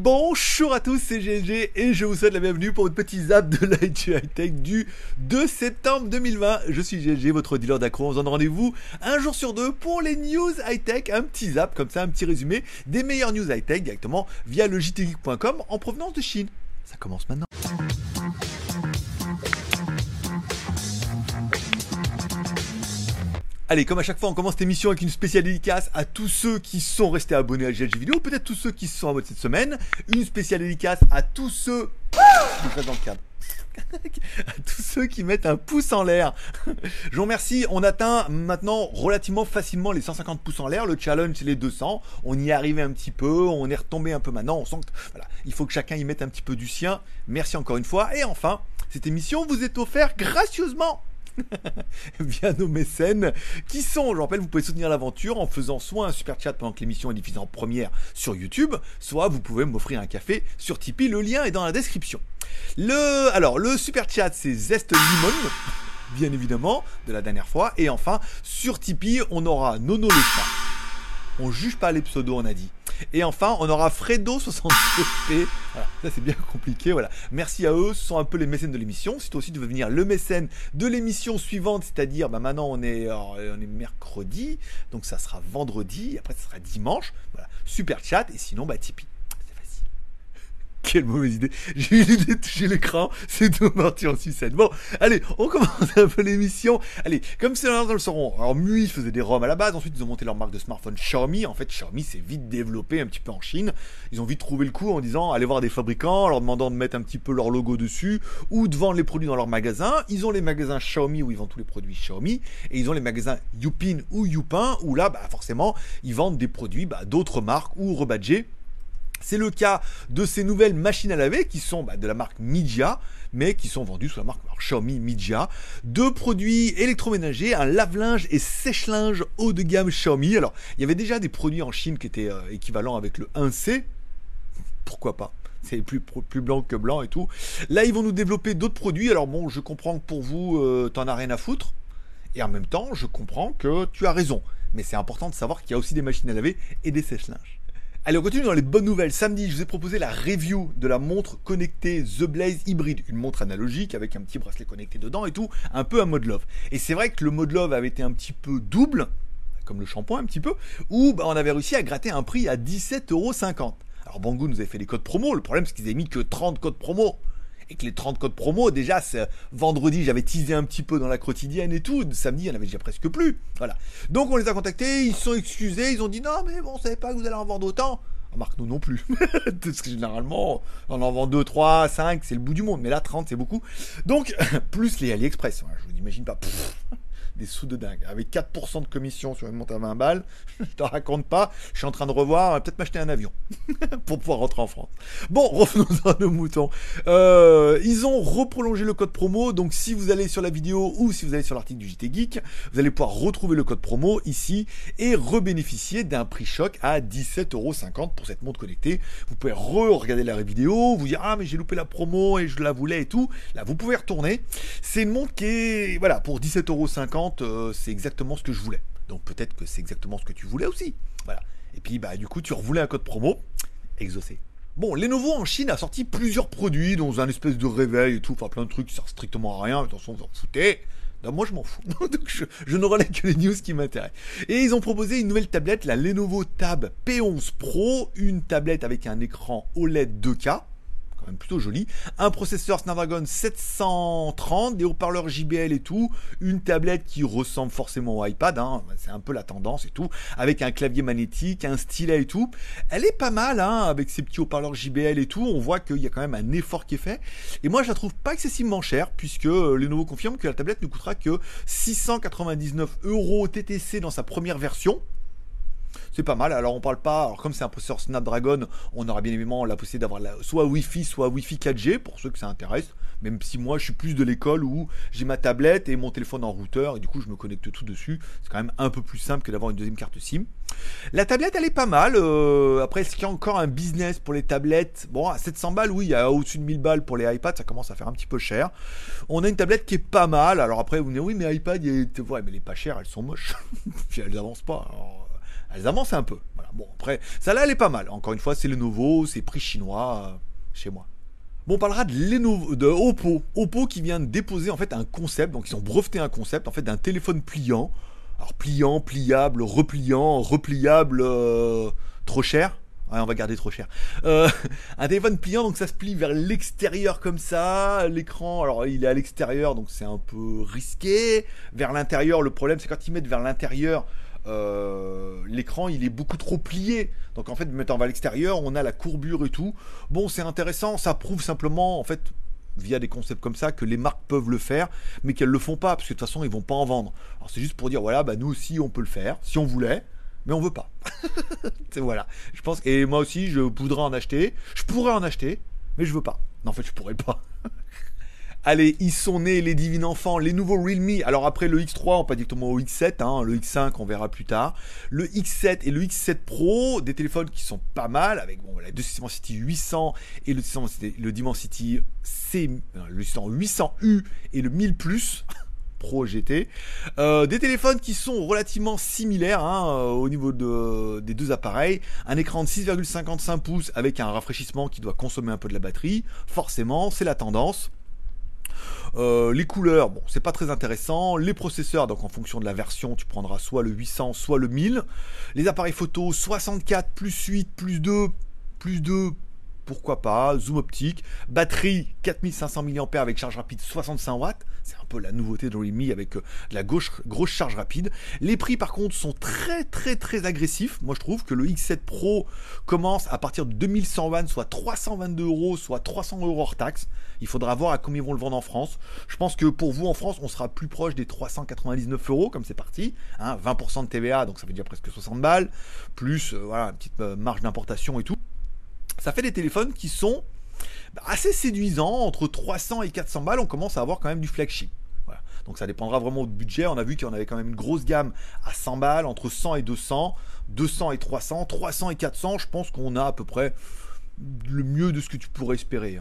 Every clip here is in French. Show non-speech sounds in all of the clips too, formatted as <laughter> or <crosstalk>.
Bonjour à tous, c'est GLG et je vous souhaite la bienvenue pour une petite zap de <laughs> l'IT High Tech du 2 septembre 2020. Je suis GLG, votre dealer d'accro. On se donne rendez-vous un jour sur deux pour les news high tech, un petit zap comme ça, un petit résumé des meilleures news high tech directement via le en provenance de Chine. Ça commence maintenant. Allez, comme à chaque fois, on commence cette émission avec une spéciale dédicace à tous ceux qui sont restés abonnés à GLG Vidéo, peut-être tous ceux qui se sont mode cette semaine. Une spéciale dédicace à tous ceux. Je dans le cadre. <laughs> à tous ceux qui mettent un pouce en l'air. Je vous remercie. On atteint maintenant relativement facilement les 150 pouces en l'air. Le challenge, c'est les 200. On y est arrivé un petit peu. On est retombé un peu maintenant. On sent que voilà, il faut que chacun y mette un petit peu du sien. Merci encore une fois. Et enfin, cette émission vous est offerte gracieusement <laughs> via nos mécènes qui sont, je rappelle, vous pouvez soutenir l'aventure en faisant soit un super chat pendant que l'émission est diffusée en première sur YouTube, soit vous pouvez m'offrir un café sur Tipeee. Le lien est dans la description. Le, alors, le super chat, c'est Zest Limon. Bien évidemment, de la dernière fois. Et enfin, sur Tipeee, on aura Nono le. On juge pas les pseudos, on a dit. Et enfin, on aura Fredo62P. Voilà, ça c'est bien compliqué. Voilà. Merci à eux, ce sont un peu les mécènes de l'émission. Si toi aussi tu veux venir le mécène de l'émission suivante, c'est-à-dire bah, maintenant on est, on est mercredi, donc ça sera vendredi, après ça sera dimanche. Super chat, et sinon bah Tipeee. Quelle mauvaise idée. J'ai eu l'idée de toucher l'écran. C'est tout parti en sucette. Bon, allez, on commence un peu l'émission. Allez, comme c'est dans le sauront. Alors, MUI faisait des ROM à la base. Ensuite, ils ont monté leur marque de smartphone Xiaomi. En fait, Xiaomi s'est vite développé un petit peu en Chine. Ils ont vite trouvé le coup en disant, allez voir des fabricants, en leur demandant de mettre un petit peu leur logo dessus ou de vendre les produits dans leur magasin. Ils ont les magasins Xiaomi où ils vendent tous les produits Xiaomi. Et ils ont les magasins Youpin ou Youpin où là, bah, forcément, ils vendent des produits bah, d'autres marques ou rebadgés c'est le cas de ces nouvelles machines à laver qui sont bah, de la marque Mijia, mais qui sont vendues sous la marque Xiaomi Mijia. Deux produits électroménagers, un lave-linge et sèche-linge haut de gamme Xiaomi. Alors, il y avait déjà des produits en Chine qui étaient euh, équivalents avec le 1C. Pourquoi pas? C'est plus, blanc que blanc et tout. Là, ils vont nous développer d'autres produits. Alors bon, je comprends que pour vous, euh, t'en as rien à foutre. Et en même temps, je comprends que tu as raison. Mais c'est important de savoir qu'il y a aussi des machines à laver et des sèche-linges. Allez, on continue dans les bonnes nouvelles. Samedi, je vous ai proposé la review de la montre connectée The Blaze Hybrid, une montre analogique avec un petit bracelet connecté dedans et tout, un peu un mode love. Et c'est vrai que le mode love avait été un petit peu double, comme le shampoing un petit peu, où bah, on avait réussi à gratter un prix à 17,50€. Alors Banggood nous avait fait les codes promo, le problème c'est qu'ils avaient mis que 30 codes promo et que les 30 codes promo, déjà, vendredi, j'avais teasé un petit peu dans la quotidienne et tout. Samedi, il n'y en avait déjà presque plus. Voilà. Donc, on les a contactés, ils se sont excusés, ils ont dit non, mais bon, on savait pas que vous allez en vendre autant. Marc, nous non plus. <laughs> Parce que généralement, on en vend 2, 3, 5, c'est le bout du monde. Mais là, 30, c'est beaucoup. Donc, <laughs> plus les AliExpress. Je vous imagine pas des sous de dingue. Avec 4% de commission sur une montre à 20 balles, <laughs> je te raconte pas, je suis en train de revoir, peut-être m'acheter un avion <laughs> pour pouvoir rentrer en France. Bon, <laughs> revenons à nos moutons. Euh, ils ont reprolongé le code promo, donc si vous allez sur la vidéo ou si vous allez sur l'article du JT Geek, vous allez pouvoir retrouver le code promo ici et rebénéficier d'un prix choc à 17,50€ pour cette montre connectée. Vous pouvez re-regarder la vidéo, vous dire ah mais j'ai loupé la promo et je la voulais et tout. Là, vous pouvez retourner. C'est une montre qui est voilà pour 17,50€ euh, c'est exactement ce que je voulais. Donc peut-être que c'est exactement ce que tu voulais aussi. Voilà. Et puis bah du coup tu revoulais un code promo, exaucé. Bon, Lenovo en Chine a sorti plusieurs produits dans un espèce de réveil et tout, enfin plein de trucs qui servent strictement à rien, attention vous en foutez. moi je m'en fous. <laughs> Donc je, je, ne relève que les news qui m'intéressent. Et ils ont proposé une nouvelle tablette, la Lenovo Tab P11 Pro, une tablette avec un écran OLED 2K plutôt joli. Un processeur Snapdragon 730, des haut-parleurs JBL et tout. Une tablette qui ressemble forcément au iPad, hein. c'est un peu la tendance et tout. Avec un clavier magnétique, un stylet et tout. Elle est pas mal, hein, avec ses petits haut-parleurs JBL et tout. On voit qu'il y a quand même un effort qui est fait. Et moi, je la trouve pas excessivement chère, puisque euh, Lenovo confirme que la tablette ne coûtera que 699 euros TTC dans sa première version c'est pas mal. Alors on parle pas, alors comme c'est un processeur Snapdragon, on aura bien évidemment la possibilité d'avoir soit Wi-Fi, soit Wi-Fi 4G pour ceux que ça intéresse. Même si moi je suis plus de l'école où j'ai ma tablette et mon téléphone en routeur et du coup je me connecte tout dessus. C'est quand même un peu plus simple que d'avoir une deuxième carte SIM. La tablette elle est pas mal. Euh, après est-ce qu'il y a encore un business pour les tablettes? Bon à 700 balles oui, a au-dessus de 1000 balles pour les iPads, ça commence à faire un petit peu cher. On a une tablette qui est pas mal. Alors après vous me dites oui mais iPad, il est... ouais mais est pas chère, elles sont moches. <laughs> Puis elles avancent pas. Elles avancent un peu. Bon, après, ça là, elle est pas mal. Encore une fois, c'est le nouveau, c'est prix chinois euh, chez moi. Bon, on parlera de, Lenovo, de Oppo. Oppo qui vient de déposer en fait un concept, donc ils ont breveté un concept en fait d'un téléphone pliant. Alors pliant, pliable, repliant, repliable, euh, trop cher. Ouais, on va garder trop cher. Euh, <laughs> un téléphone pliant, donc ça se plie vers l'extérieur comme ça. L'écran, alors il est à l'extérieur, donc c'est un peu risqué. Vers l'intérieur, le problème c'est quand ils mettent vers l'intérieur, euh, l'écran il est beaucoup trop plié. Donc en fait, mettant vers l'extérieur, on a la courbure et tout. Bon, c'est intéressant, ça prouve simplement en fait via des concepts comme ça que les marques peuvent le faire, mais qu'elles le font pas parce que de toute façon ils vont pas en vendre. Alors c'est juste pour dire voilà, bah nous aussi on peut le faire si on voulait mais on veut pas. <laughs> voilà. Je pense et moi aussi je voudrais en acheter. Je pourrais en acheter, mais je veux pas. Non, en fait, je pourrais pas. <laughs> Allez, ils sont nés les divins enfants, les nouveaux Realme. Alors après le X3, on pas directement au X7, hein, le X5 on verra plus tard. Le X7 et le X7 Pro, des téléphones qui sont pas mal avec bon, la Dimensity 800 et le, le Dimensity C, euh, le 800U et le 1000 Plus. <laughs> Pro GT. Euh, des téléphones qui sont relativement similaires hein, euh, au niveau de, des deux appareils. Un écran de 6,55 pouces avec un rafraîchissement qui doit consommer un peu de la batterie. Forcément, c'est la tendance. Euh, les couleurs, bon, c'est pas très intéressant. Les processeurs, donc en fonction de la version, tu prendras soit le 800, soit le 1000. Les appareils photo, 64 plus 8 plus 2 plus 2 pourquoi pas, zoom optique, batterie 4500 mAh avec charge rapide 65 watts, c'est un peu la nouveauté de Realme avec euh, de la gauche, grosse charge rapide. Les prix par contre sont très très très agressifs, moi je trouve que le X7 Pro commence à partir de 2120, soit 322 euros, soit 300 euros hors taxe. Il faudra voir à combien ils vont le vendre en France. Je pense que pour vous en France, on sera plus proche des 399 euros comme c'est parti, 20% hein, de TVA, donc ça veut dire presque 60 balles, plus euh, voilà, une petite euh, marge d'importation et tout ça fait des téléphones qui sont bah, assez séduisants, entre 300 et 400 balles, on commence à avoir quand même du flagship. Donc ça dépendra vraiment du budget. On a vu qu'il y en avait quand même une grosse gamme à 100 balles, entre 100 et 200, 200 et 300, 300 et 400. Je pense qu'on a à peu près le mieux de ce que tu pourrais espérer.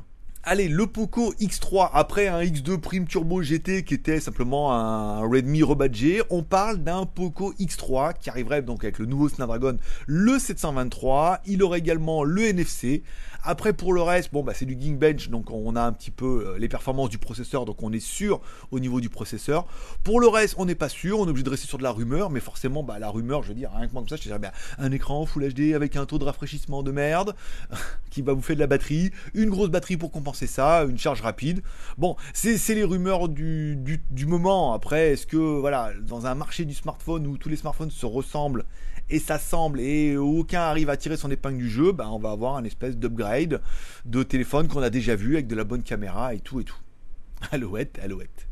Allez, le Poco X3 après un X2 Prime Turbo GT qui était simplement un Redmi rebadgé, on parle d'un Poco X3 qui arriverait donc avec le nouveau Snapdragon le 723. Il aurait également le NFC après, pour le reste, bon, bah, c'est du Geekbench, donc on a un petit peu euh, les performances du processeur, donc on est sûr au niveau du processeur. Pour le reste, on n'est pas sûr, on est obligé de rester sur de la rumeur, mais forcément, bah, la rumeur, je veux dire, rien que moi comme ça, je dirais, bah, un écran Full HD avec un taux de rafraîchissement de merde, <laughs> qui va vous faire de la batterie, une grosse batterie pour compenser ça, une charge rapide. Bon, c'est les rumeurs du, moment. Après, est-ce que, voilà, dans un marché du smartphone où tous les smartphones se ressemblent et ça semble et aucun arrive à tirer son épingle du jeu, ben on va avoir un espèce d'upgrade de téléphone qu'on a déjà vu avec de la bonne caméra et tout et tout. <laughs> Alouette, alouette.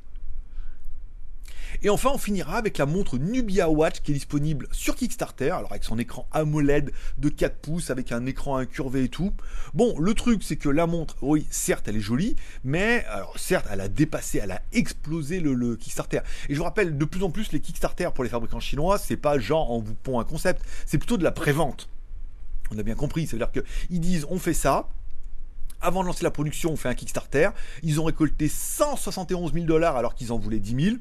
Et enfin, on finira avec la montre Nubia Watch qui est disponible sur Kickstarter, alors avec son écran AMOLED de 4 pouces, avec un écran incurvé et tout. Bon, le truc, c'est que la montre, oui, certes, elle est jolie, mais, certes, elle a dépassé, elle a explosé le, Kickstarter. Et je vous rappelle, de plus en plus, les Kickstarter pour les fabricants chinois, c'est pas genre on vous pond un concept, c'est plutôt de la prévente. On a bien compris, c'est-à-dire qu'ils disent on fait ça, avant de lancer la production, on fait un Kickstarter. Ils ont récolté 171 000 dollars alors qu'ils en voulaient 10 000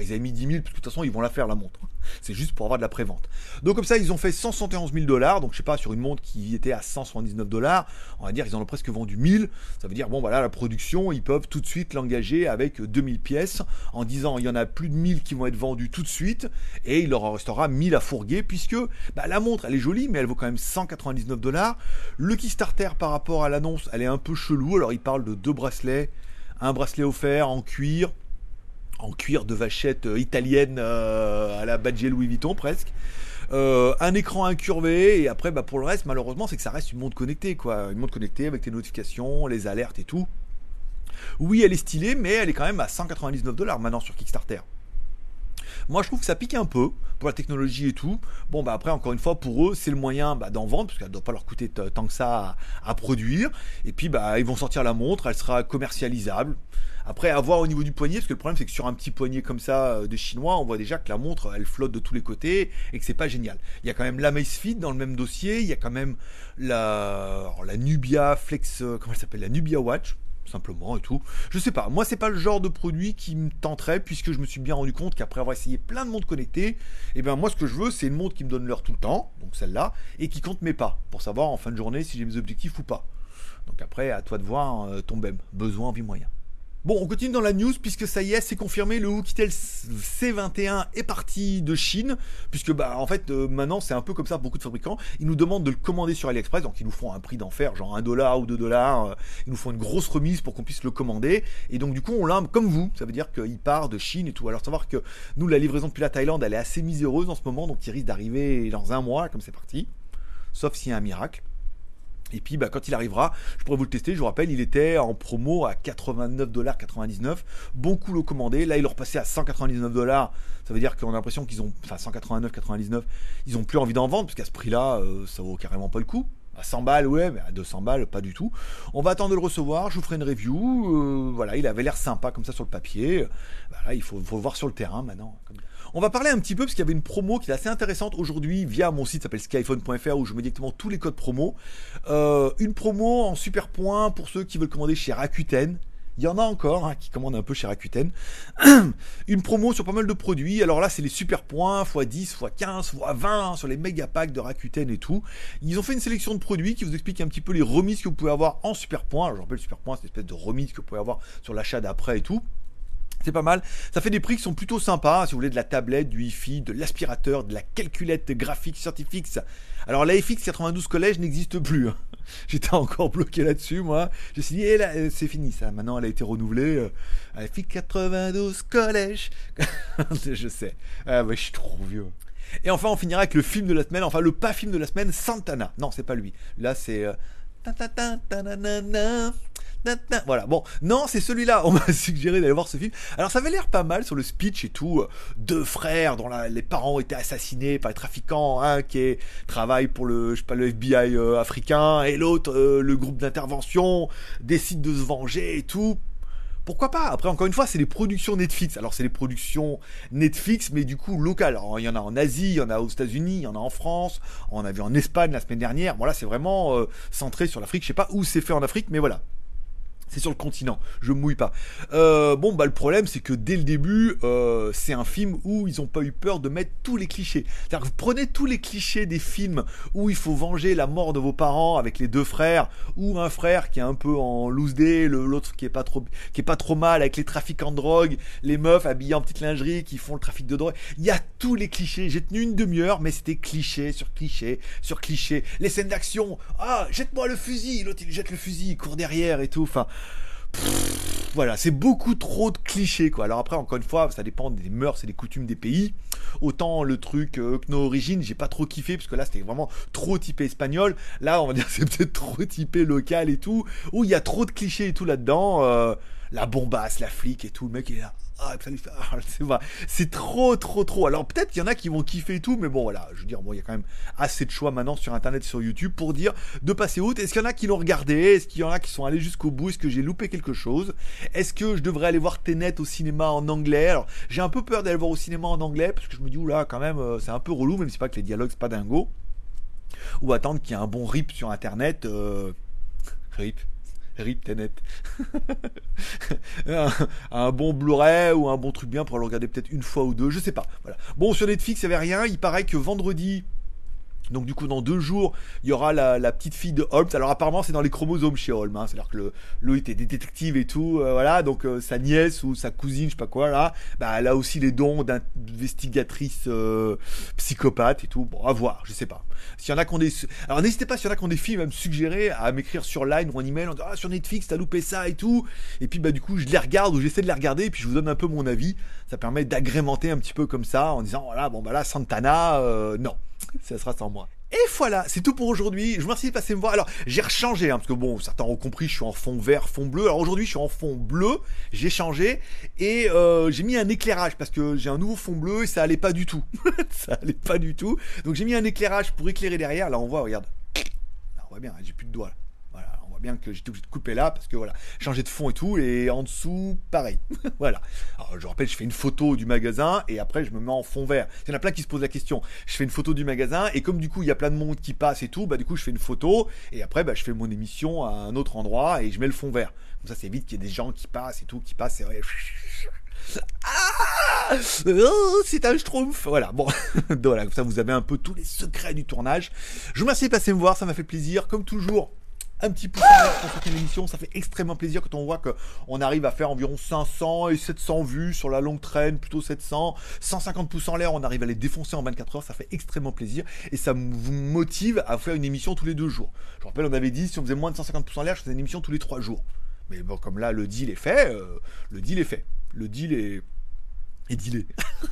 ils avaient mis 10 000, parce que de toute façon, ils vont la faire la montre. C'est juste pour avoir de la prévente. Donc comme ça, ils ont fait 171 000 dollars. Donc je sais pas, sur une montre qui était à 179 dollars, on va dire ils en ont presque vendu 1000. Ça veut dire, bon voilà, la production, ils peuvent tout de suite l'engager avec 2000 pièces en disant, il y en a plus de 1000 qui vont être vendues tout de suite. Et il leur en restera 1000 à fourguer puisque bah, la montre, elle est jolie, mais elle vaut quand même 199 dollars. Le Kickstarter par rapport à l'annonce, elle est un peu chelou. Alors ils parlent de deux bracelets, un bracelet offert en cuir, en cuir de vachette euh, italienne euh, à la Badger Louis Vuitton presque. Euh, un écran incurvé et après bah, pour le reste malheureusement c'est que ça reste une montre connectée quoi. Une montre connectée avec tes notifications les alertes et tout. Oui elle est stylée mais elle est quand même à 199 dollars maintenant sur Kickstarter moi, je trouve que ça pique un peu pour la technologie et tout. Bon, bah après, encore une fois, pour eux, c'est le moyen bah, d'en vendre, parce qu'elle ne doit pas leur coûter tant que ça à, produire. Et puis, bah, ils vont sortir la montre, elle sera commercialisable. Après, à voir au niveau du poignet, parce que le problème, c'est que sur un petit poignet comme ça euh, de chinois, on voit déjà que la montre, elle flotte de tous les côtés et que c'est pas génial. Il y a quand même la Macefit dans le même dossier, il y a quand même la, la Nubia Flex, euh, comment elle s'appelle? La Nubia Watch simplement et tout. Je sais pas, moi c'est pas le genre de produit qui me tenterait puisque je me suis bien rendu compte qu'après avoir essayé plein de montres connectées, et eh ben moi ce que je veux c'est une montre qui me donne l'heure tout le temps, donc celle-là, et qui compte mes pas pour savoir en fin de journée si j'ai mes objectifs ou pas. Donc après à toi de voir euh, ton BEM, besoin, envie, moyen. Bon, on continue dans la news puisque ça y est, c'est confirmé, le Oukitel C21 est parti de Chine, puisque bah en fait euh, maintenant c'est un peu comme ça beaucoup de fabricants, ils nous demandent de le commander sur AliExpress, donc ils nous font un prix d'enfer, genre 1 dollar ou 2 dollars, euh, ils nous font une grosse remise pour qu'on puisse le commander, et donc du coup on l'a comme vous, ça veut dire qu'il part de Chine et tout. Alors savoir que nous la livraison depuis la Thaïlande elle est assez miséreuse en ce moment, donc il risque d'arriver dans un mois comme c'est parti, sauf s'il y a un miracle. Et puis bah, quand il arrivera, je pourrais vous le tester. Je vous rappelle, il était en promo à 89,99$. Bon coup le commandé. Là, il est repassé à 199$. Ça veut dire qu'on a l'impression qu'ils ont. Enfin, 189,99$. Ils ont plus envie d'en vendre, parce qu'à ce prix-là, euh, ça vaut carrément pas le coup. À 100 balles, ouais, mais à 200 balles, pas du tout. On va attendre de le recevoir, je vous ferai une review. Euh, voilà, il avait l'air sympa comme ça sur le papier. Voilà, il faut, voir sur le terrain maintenant. On va parler un petit peu parce qu'il y avait une promo qui est assez intéressante aujourd'hui via mon site s'appelle skyphone.fr où je mets directement tous les codes promo. Euh, une promo en super point pour ceux qui veulent commander chez Rakuten. Il y en a encore hein, qui commandent un peu chez Rakuten. <clears throat> une promo sur pas mal de produits. Alors là, c'est les super points, x10, x15, x20 sur les méga packs de Rakuten et tout. Ils ont fait une sélection de produits qui vous explique un petit peu les remises que vous pouvez avoir en super points. Je rappelle, super points, c'est une espèce de remise que vous pouvez avoir sur l'achat d'après et tout. C'est pas mal. Ça fait des prix qui sont plutôt sympas. Si vous voulez de la tablette, du Wi-Fi, de l'aspirateur, de la calculette graphique Certifix. Alors la FX 92 Collège n'existe plus. Hein. <laughs> J'étais encore bloqué là-dessus, moi. Suis dit, eh euh, c'est fini ça. Maintenant, elle a été renouvelée. La FX 92 Collège. <laughs> je sais. Ah, je suis trop vieux. Et enfin, on finira avec le film de la semaine. Enfin, le pas film de la semaine, Santana. Non, c'est pas lui. Là, c'est. Euh, voilà, bon, non, c'est celui-là. On m'a <laughs> suggéré d'aller voir ce film. Alors, ça avait l'air pas mal sur le speech et tout. Deux frères dont les parents été assassinés par les trafiquants, un qui travaille pour le, je sais pas, le FBI euh, africain, et l'autre, euh, le groupe d'intervention, décide de se venger et tout pourquoi pas? Après, encore une fois, c'est les productions Netflix. Alors, c'est les productions Netflix, mais du coup, locales. Il y en a en Asie, il y en a aux États-Unis, il y en a en France, on a vu en Espagne la semaine dernière. Voilà, c'est vraiment euh, centré sur l'Afrique. Je sais pas où c'est fait en Afrique, mais voilà. C'est sur le continent, je mouille pas. Euh, bon, bah le problème, c'est que dès le début, euh, c'est un film où ils ont pas eu peur de mettre tous les clichés. C'est-à-dire que vous prenez tous les clichés des films où il faut venger la mort de vos parents avec les deux frères, ou un frère qui est un peu en loose day, l'autre qui est pas trop, qui est pas trop mal avec les trafiquants de drogue, les meufs habillées en petite lingerie qui font le trafic de drogue. Il y a tous les clichés. J'ai tenu une demi-heure, mais c'était cliché sur cliché sur cliché. Les scènes d'action, ah, jette-moi le fusil, l'autre il jette le fusil, il court derrière et tout. Enfin voilà, c'est beaucoup trop de clichés quoi. Alors après, encore une fois, ça dépend des mœurs et des coutumes des pays. Autant le truc euh, Kno j'ai pas trop kiffé parce que là c'était vraiment trop typé espagnol. Là, on va dire <laughs> c'est peut-être trop typé local et tout. Où il y a trop de clichés et tout là-dedans. Euh, la bombasse, la flic et tout. Le mec est là. Ah, ah <laughs> c'est trop, trop, trop. Alors peut-être qu'il y en a qui vont kiffer et tout, mais bon, voilà. Je veux dire, bon, il y a quand même assez de choix maintenant sur Internet, sur YouTube pour dire de passer outre. Est-ce qu'il y en a qui l'ont regardé? Est-ce qu'il y en a qui sont allés jusqu'au bout? Est-ce que j'ai loupé quelque chose? Est-ce que je devrais aller voir Tenet au cinéma en anglais? Alors, j'ai un peu peur d'aller voir au cinéma en anglais parce que je me dis, oula, quand même, euh, c'est un peu relou, même si pas que les dialogues, c'est pas dingo. Ou attendre qu'il y ait un bon rip sur Internet. Euh... <laughs> Rip Rip Tenet. <laughs> un, bon Blu-ray ou un bon truc bien pour le regarder peut-être une fois ou deux, je sais pas. Bon, sur Netflix, il n'y avait rien. Il paraît que vendredi, donc du coup, dans deux jours, il y aura la, petite fille de Holmes. Alors apparemment, c'est dans les chromosomes chez Holmes. Hein. C'est-à-dire que le, était détective et tout. Euh, voilà, donc euh, sa nièce ou sa cousine, je sais pas quoi là, bah elle a aussi les dons d'investigatrice euh, psychopathe et tout. Bon, à voir, je sais pas. S'il y en a qu'on des, alors n'hésitez pas s'il y en a qui ont des films à me suggérer, à m'écrire sur Line ou en email, en disant ah sur Netflix t'as loupé ça et tout. Et puis bah du coup, je les regarde ou j'essaie de les regarder et puis je vous donne un peu mon avis. Ça permet d'agrémenter un petit peu comme ça en disant voilà bon bah là Santana, non, ça sera sans moi. Et voilà, c'est tout pour aujourd'hui. Je vous remercie de passer me voir. Alors, j'ai rechangé, hein, parce que bon, certains ont compris, je suis en fond vert, fond bleu. Alors aujourd'hui, je suis en fond bleu. J'ai changé et euh, j'ai mis un éclairage parce que j'ai un nouveau fond bleu et ça allait pas du tout. <laughs> ça allait pas du tout. Donc j'ai mis un éclairage pour éclairer derrière. Là, on voit, regarde. On voit bien, j'ai plus de doigts. Là. Bien que j'étais obligé de couper là parce que voilà, changer de fond et tout. Et en dessous, pareil. <laughs> voilà. Alors je rappelle, je fais une photo du magasin et après je me mets en fond vert. Il y en a plein qui se posent la question. Je fais une photo du magasin et comme du coup il y a plein de monde qui passe et tout, bah du coup je fais une photo et après bah, je fais mon émission à un autre endroit et je mets le fond vert. Comme ça c'est vite qu'il y ait des gens qui passent et tout, qui passent. Et ouais. Ah oh, c'est un schtroumpf Voilà, bon, <laughs> voilà, comme ça vous avez un peu tous les secrets du tournage. Je vous remercie de passer me voir, ça m'a fait plaisir. Comme toujours, un petit pouce en l'air pour soutenir l'émission, ça fait extrêmement plaisir quand on voit qu'on arrive à faire environ 500 et 700 vues sur la longue traîne, plutôt 700, 150 pouces en l'air, on arrive à les défoncer en 24 heures, ça fait extrêmement plaisir et ça vous motive à faire une émission tous les deux jours. Je rappelle, on avait dit si on faisait moins de 150 pouces en l'air, je faisais une émission tous les trois jours. Mais bon, comme là, le deal est fait, euh, le deal est fait. Le deal est et dealer.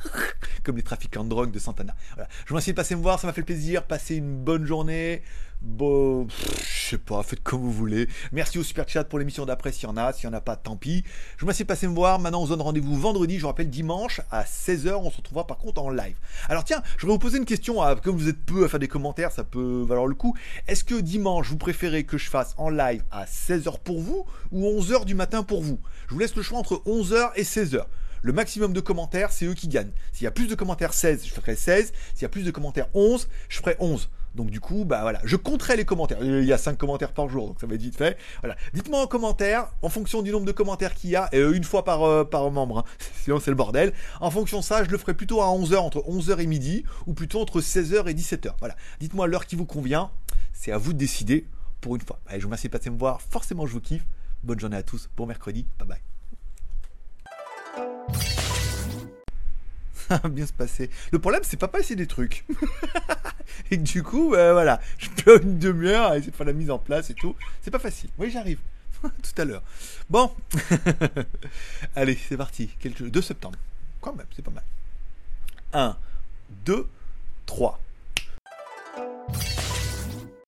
<laughs> Comme les trafiquants de drogue de Santana. Voilà. Je vous remercie de passer me voir, ça m'a fait plaisir. Passez une bonne journée. Bon, je sais pas, faites comme vous voulez. Merci au super chat pour l'émission d'après s'il y en a. S'il y en a pas, tant pis. Je vous remercie de passer me voir. Maintenant, on se donne rendez-vous vendredi. Je vous rappelle, dimanche à 16h. On se retrouvera par contre en live. Alors, tiens, je vais vous poser une question. comme vous êtes peu à faire des commentaires, ça peut valoir le coup. Est-ce que dimanche, vous préférez que je fasse en live à 16h pour vous ou 11h du matin pour vous? Je vous laisse le choix entre 11h et 16h le maximum de commentaires, c'est eux qui gagnent. S'il y a plus de commentaires 16, je ferai 16. S'il y a plus de commentaires 11, je ferai 11. Donc du coup, bah voilà, je compterai les commentaires. Il y a 5 commentaires par jour, donc ça va être vite fait. Voilà. Dites-moi en commentaire, en fonction du nombre de commentaires qu'il y a, et euh, une fois par, euh, par membre, hein. <laughs> sinon c'est le bordel. En fonction de ça, je le ferai plutôt à 11h, entre 11h et midi, ou plutôt entre 16h et 17h. Voilà. Dites-moi l'heure qui vous convient, c'est à vous de décider pour une fois. Allez, je vous remercie de passer me voir, forcément je vous kiffe. Bonne journée à tous, bon mercredi, bye bye. <laughs> Bien se passer. Le problème, c'est pas passer des trucs. <laughs> et du coup, bah, voilà, <laughs> je peux une demi-heure à essayer de faire la mise en place et tout. C'est pas facile. Oui, j'arrive. tout à l'heure. Bon. Allez, c'est parti. 2 septembre. Quand même, c'est pas mal. 1, 2, 3.